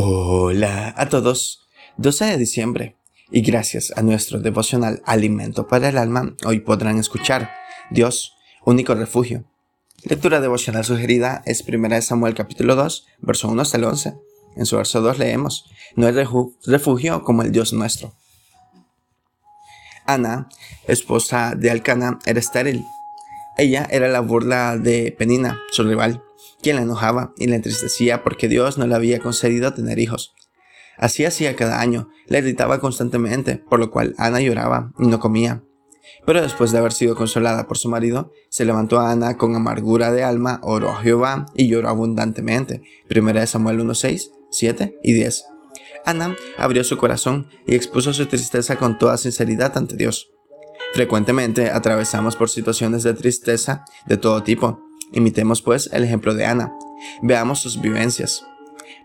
Hola a todos. 12 de diciembre. Y gracias a nuestro devocional Alimento para el Alma, hoy podrán escuchar Dios, único refugio. Lectura devocional sugerida es 1 Samuel capítulo 2, verso 1 hasta el 11. En su verso 2 leemos, No hay refugio como el Dios nuestro. Ana, esposa de Alcana, era estéril. Ella era la burla de Penina, su rival quien la enojaba y la entristecía porque Dios no le había concedido tener hijos. Así hacía cada año, le irritaba constantemente, por lo cual Ana lloraba y no comía. Pero después de haber sido consolada por su marido, se levantó a Ana con amargura de alma, oró a Jehová y lloró abundantemente. Primera de Samuel 1.6, 7 y 10. Ana abrió su corazón y expuso su tristeza con toda sinceridad ante Dios. Frecuentemente atravesamos por situaciones de tristeza de todo tipo, Imitemos pues el ejemplo de Ana. Veamos sus vivencias.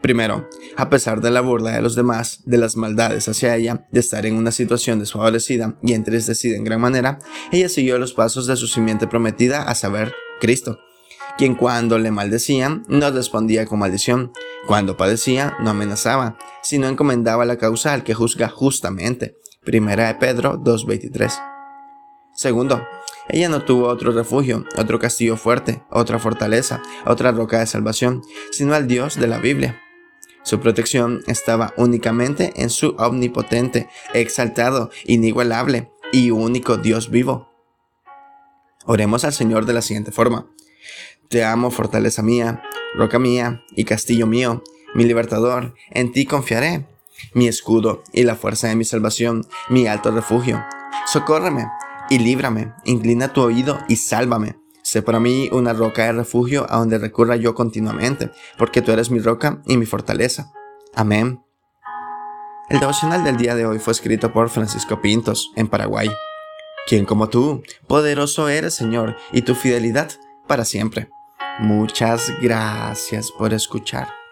Primero, a pesar de la burla de los demás, de las maldades hacia ella, de estar en una situación desfavorecida y entristecida en gran manera, ella siguió los pasos de su simiente prometida, a saber, Cristo, quien cuando le maldecían no respondía con maldición, cuando padecía no amenazaba, sino encomendaba la causa al que juzga justamente. Primera de Pedro 2.23. Segundo, ella no tuvo otro refugio, otro castillo fuerte, otra fortaleza, otra roca de salvación, sino al Dios de la Biblia. Su protección estaba únicamente en su omnipotente, exaltado, inigualable y único Dios vivo. Oremos al Señor de la siguiente forma. Te amo, fortaleza mía, roca mía y castillo mío, mi libertador, en ti confiaré, mi escudo y la fuerza de mi salvación, mi alto refugio. Socórreme y líbrame, inclina tu oído y sálvame. Sé para mí una roca de refugio a donde recurra yo continuamente, porque tú eres mi roca y mi fortaleza. Amén. El devocional del día de hoy fue escrito por Francisco Pintos, en Paraguay. Quien como tú, poderoso eres, Señor, y tu fidelidad para siempre. Muchas gracias por escuchar.